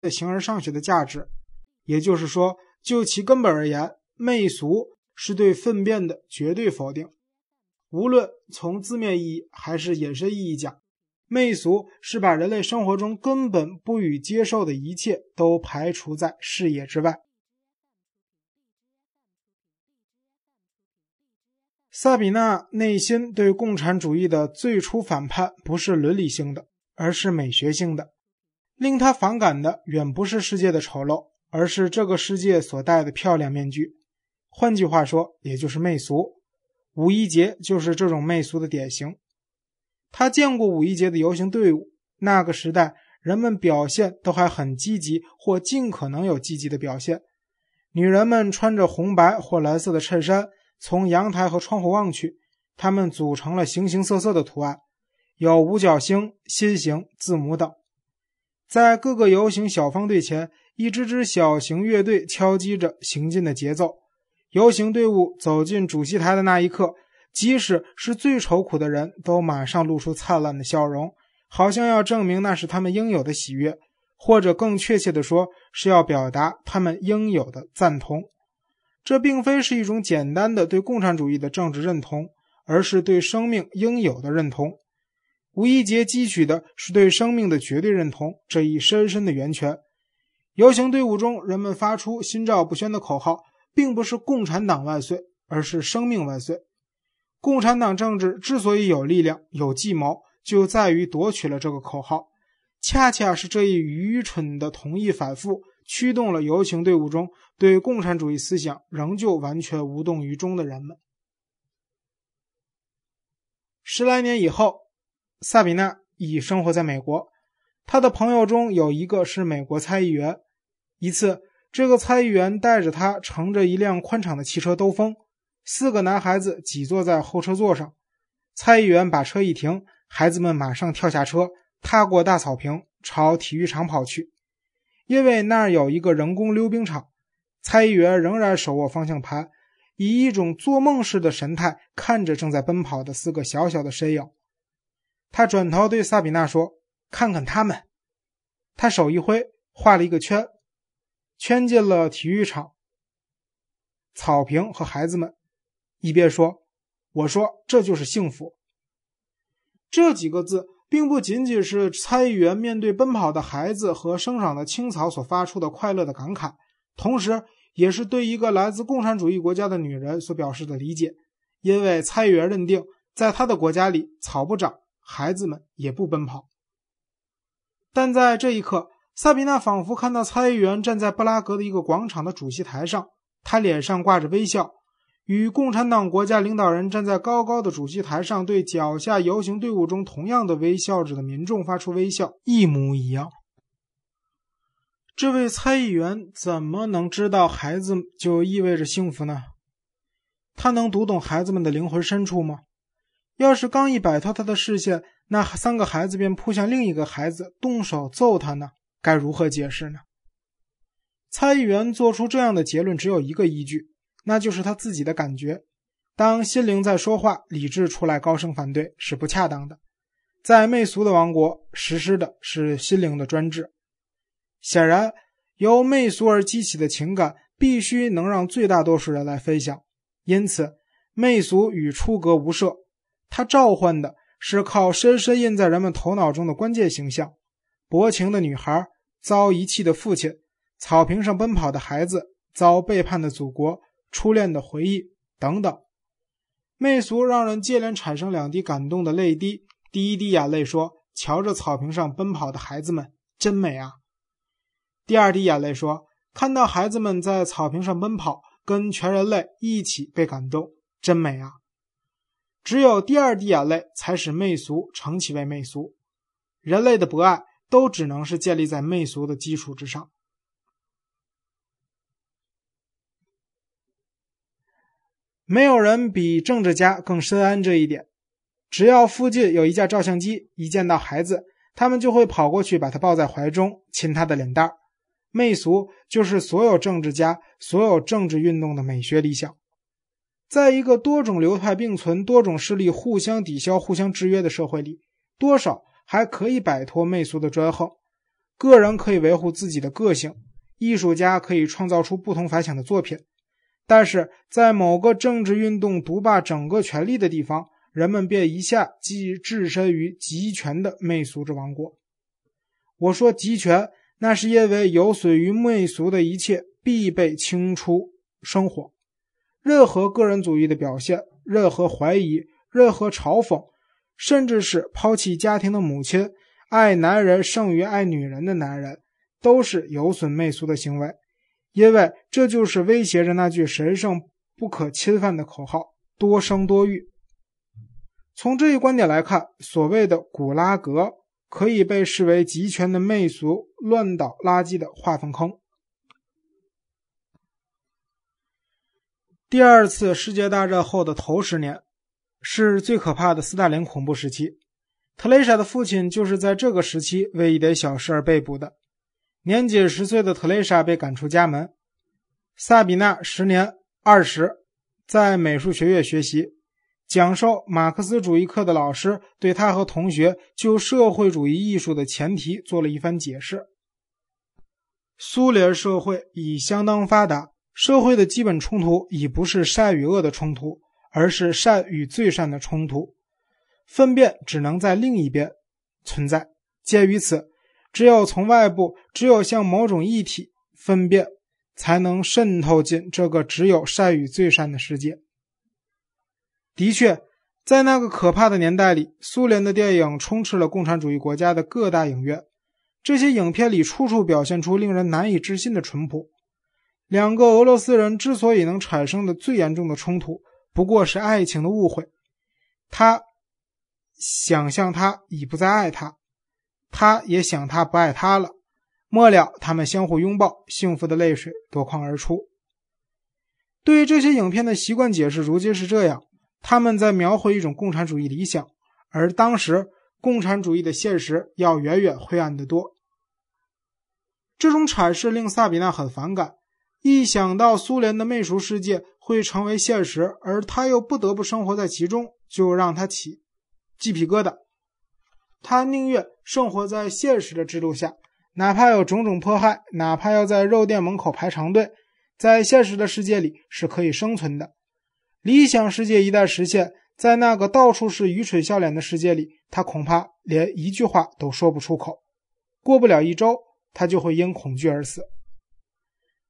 的形而上学的价值。也就是说，就其根本而言，媚俗是对粪便的绝对否定。无论从字面意义还是引申意义讲，媚俗是把人类生活中根本不予接受的一切都排除在视野之外。萨比娜内心对共产主义的最初反叛不是伦理性的，而是美学性的。令他反感的远不是世界的丑陋，而是这个世界所戴的漂亮面具。换句话说，也就是媚俗。五一节就是这种媚俗的典型。他见过五一节的游行队伍，那个时代人们表现都还很积极，或尽可能有积极的表现。女人们穿着红白或蓝色的衬衫。从阳台和窗户望去，它们组成了形形色色的图案，有五角星、心形、字母等。在各个游行小方队前，一支支小型乐队敲击着行进的节奏。游行队伍走进主席台的那一刻，即使是最愁苦的人都马上露出灿烂的笑容，好像要证明那是他们应有的喜悦，或者更确切地说，是要表达他们应有的赞同。这并非是一种简单的对共产主义的政治认同，而是对生命应有的认同。五一节汲取的是对生命的绝对认同这一深深的源泉。游行队伍中，人们发出心照不宣的口号，并不是“共产党万岁”，而是“生命万岁”。共产党政治之所以有力量、有计谋，就在于夺取了这个口号。恰恰是这一愚蠢的同意反复。驱动了游行队伍中对共产主义思想仍旧完全无动于衷的人们。十来年以后，萨比娜已生活在美国。他的朋友中有一个是美国参议员。一次，这个参议员带着他乘着一辆宽敞的汽车兜风，四个男孩子挤坐在后车座上。参议员把车一停，孩子们马上跳下车，踏过大草坪，朝体育场跑去。因为那儿有一个人工溜冰场，参议员仍然手握方向盘，以一种做梦似的神态看着正在奔跑的四个小小的身影。他转头对萨比娜说：“看看他们。”他手一挥，画了一个圈，圈进了体育场、草坪和孩子们。一边说：“我说这就是幸福。”这几个字。并不仅仅是参议员面对奔跑的孩子和生长的青草所发出的快乐的感慨，同时也是对一个来自共产主义国家的女人所表示的理解。因为参议员认定，在他的国家里，草不长，孩子们也不奔跑。但在这一刻，萨比娜仿佛看到参议员站在布拉格的一个广场的主席台上，他脸上挂着微笑。与共产党国家领导人站在高高的主席台上，对脚下游行队伍中同样的微笑着的民众发出微笑，一模一样。这位参议员怎么能知道孩子就意味着幸福呢？他能读懂孩子们的灵魂深处吗？要是刚一摆脱他的视线，那三个孩子便扑向另一个孩子，动手揍他呢？该如何解释呢？参议员做出这样的结论只有一个依据。那就是他自己的感觉。当心灵在说话，理智出来高声反对是不恰当的。在媚俗的王国，实施的是心灵的专制。显然，由媚俗而激起的情感必须能让最大多数人来分享。因此，媚俗与出格无涉。它召唤的是靠深深印在人们头脑中的关键形象：薄情的女孩，遭遗弃的父亲，草坪上奔跑的孩子，遭背叛的祖国。初恋的回忆等等，媚俗让人接连产生两滴感动的泪滴。第一滴眼泪说：“瞧着草坪上奔跑的孩子们，真美啊。”第二滴眼泪说：“看到孩子们在草坪上奔跑，跟全人类一起被感动，真美啊。”只有第二滴眼泪才使媚俗成其为媚俗。人类的博爱都只能是建立在媚俗的基础之上。没有人比政治家更深谙这一点。只要附近有一架照相机，一见到孩子，他们就会跑过去把他抱在怀中，亲他的脸蛋儿。媚俗就是所有政治家、所有政治运动的美学理想。在一个多种流派并存、多种势力互相抵消、互相制约的社会里，多少还可以摆脱媚俗的专横。个人可以维护自己的个性，艺术家可以创造出不同凡响的作品。但是在某个政治运动独霸整个权力的地方，人们便一下即置身于集权的媚俗之王国。我说集权，那是因为有损于媚俗的一切必被清除生活。任何个人主义的表现，任何怀疑，任何嘲讽，甚至是抛弃家庭的母亲、爱男人胜于爱女人的男人，都是有损媚俗的行为。因为这就是威胁着那句神圣不可侵犯的口号：多生多育。从这一观点来看，所谓的古拉格可以被视为集权的媚俗乱倒垃圾的化粪坑。第二次世界大战后的头十年，是最可怕的斯大林恐怖时期。特蕾莎的父亲就是在这个时期为一点小事而被捕的。年仅十岁的特蕾莎被赶出家门。萨比娜时年二十，在美术学院学习，讲授马克思主义课的老师对她和同学就社会主义艺术的前提做了一番解释。苏联社会已相当发达，社会的基本冲突已不是善与恶的冲突，而是善与最善的冲突。分辨只能在另一边存在。鉴于此。只有从外部，只有向某种一体分辨，才能渗透进这个只有善与最善的世界。的确，在那个可怕的年代里，苏联的电影充斥了共产主义国家的各大影院。这些影片里处处表现出令人难以置信的淳朴。两个俄罗斯人之所以能产生的最严重的冲突，不过是爱情的误会。他想象他已不再爱他。他也想，他不爱他了。末了，他们相互拥抱，幸福的泪水夺眶而出。对于这些影片的习惯解释，如今是这样：他们在描绘一种共产主义理想，而当时共产主义的现实要远远灰暗得多。这种阐释令萨比娜很反感。一想到苏联的媚俗世界会成为现实，而他又不得不生活在其中，就让他起鸡皮疙瘩。他宁愿生活在现实的制度下，哪怕有种种迫害，哪怕要在肉店门口排长队，在现实的世界里是可以生存的。理想世界一旦实现，在那个到处是愚蠢笑脸的世界里，他恐怕连一句话都说不出口。过不了一周，他就会因恐惧而死。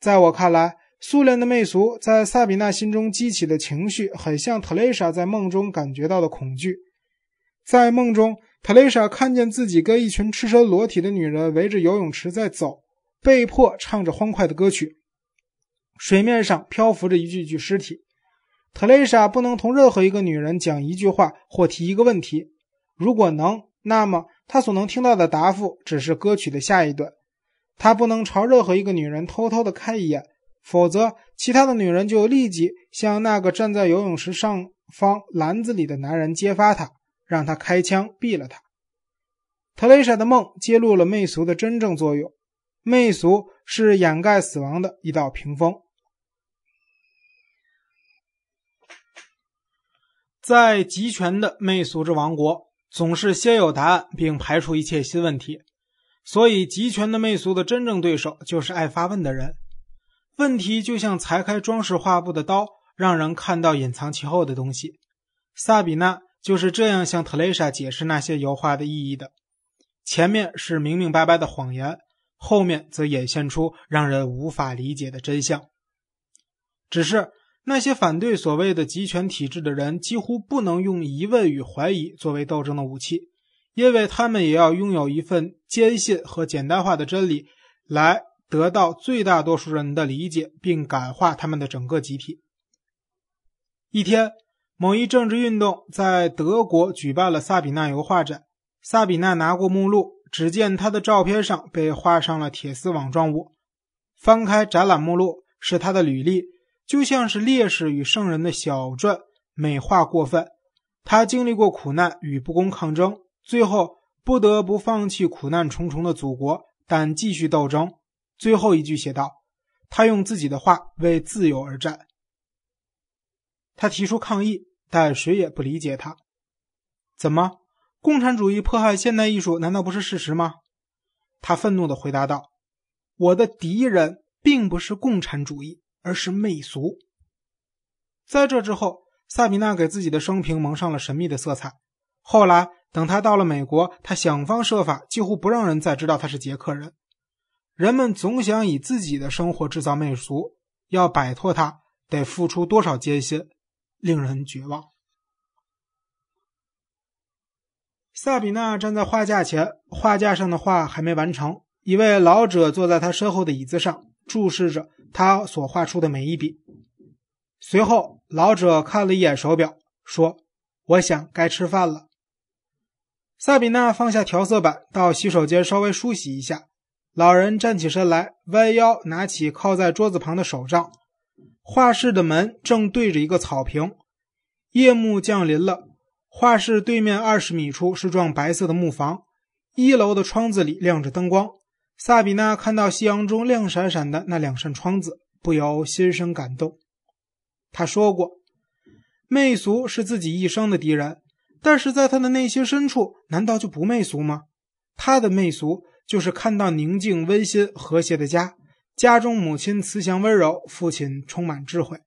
在我看来，苏联的媚俗在萨比娜心中激起的情绪，很像特蕾莎在梦中感觉到的恐惧。在梦中。特蕾莎看见自己跟一群赤身裸体的女人围着游泳池在走，被迫唱着欢快的歌曲。水面上漂浮着一具具尸体。特蕾莎不能同任何一个女人讲一句话或提一个问题。如果能，那么她所能听到的答复只是歌曲的下一段。他不能朝任何一个女人偷偷的看一眼，否则其他的女人就立即向那个站在游泳池上方篮子里的男人揭发他。让他开枪毙了他。特蕾莎的梦揭露了媚俗的真正作用。媚俗是掩盖死亡的一道屏风。在集权的媚俗之王国，总是先有答案，并排除一切新问题。所以，集权的媚俗的真正对手就是爱发问的人。问题就像裁开装饰画布的刀，让人看到隐藏其后的东西。萨比娜。就是这样向特蕾莎解释那些油画的意义的。前面是明明白白的谎言，后面则演现出让人无法理解的真相。只是那些反对所谓的集权体制的人，几乎不能用疑问与怀疑作为斗争的武器，因为他们也要拥有一份坚信和简单化的真理，来得到最大多数人的理解，并感化他们的整个集体。一天。某一政治运动在德国举办了萨比娜油画展。萨比娜拿过目录，只见她的照片上被画上了铁丝网状物。翻开展览目录，是她的履历，就像是烈士与圣人的小传，美化过分。他经历过苦难与不公抗争，最后不得不放弃苦难重重的祖国，但继续斗争。最后一句写道：“他用自己的话为自由而战。”他提出抗议。但谁也不理解他。怎么，共产主义迫害现代艺术，难道不是事实吗？他愤怒地回答道：“我的敌人并不是共产主义，而是媚俗。”在这之后，萨比娜给自己的生平蒙上了神秘的色彩。后来，等他到了美国，他想方设法，几乎不让人再知道他是捷克人。人们总想以自己的生活制造媚俗，要摆脱他，得付出多少艰辛，令人绝望。萨比娜站在画架前，画架上的画还没完成。一位老者坐在他身后的椅子上，注视着他所画出的每一笔。随后，老者看了一眼手表，说：“我想该吃饭了。”萨比娜放下调色板，到洗手间稍微梳洗一下。老人站起身来，弯腰拿起靠在桌子旁的手杖。画室的门正对着一个草坪。夜幕降临了。画室对面二十米处是幢白色的木房，一楼的窗子里亮着灯光。萨比娜看到夕阳中亮闪闪的那两扇窗子，不由心生感动。他说过，媚俗是自己一生的敌人，但是在他的内心深处，难道就不媚俗吗？他的媚俗就是看到宁静、温馨、和谐的家，家中母亲慈祥温柔，父亲充满智慧。